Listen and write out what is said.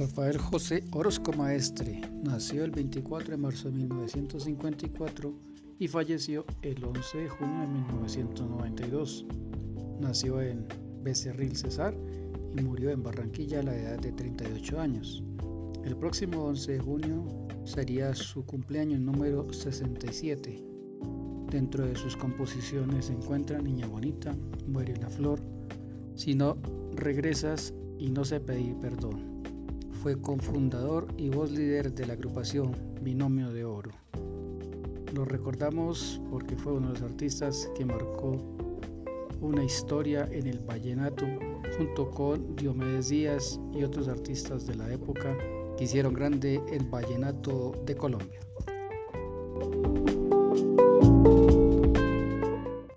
Rafael José Orozco Maestre nació el 24 de marzo de 1954 y falleció el 11 de junio de 1992. Nació en Becerril Cesar y murió en Barranquilla a la edad de 38 años. El próximo 11 de junio sería su cumpleaños número 67. Dentro de sus composiciones se encuentra Niña Bonita, Muere una flor, Si no regresas y no sé pedir perdón. Fue cofundador y voz líder de la agrupación Binomio de Oro. Lo recordamos porque fue uno de los artistas que marcó una historia en el vallenato junto con Diomedes Díaz y otros artistas de la época que hicieron grande el vallenato de Colombia.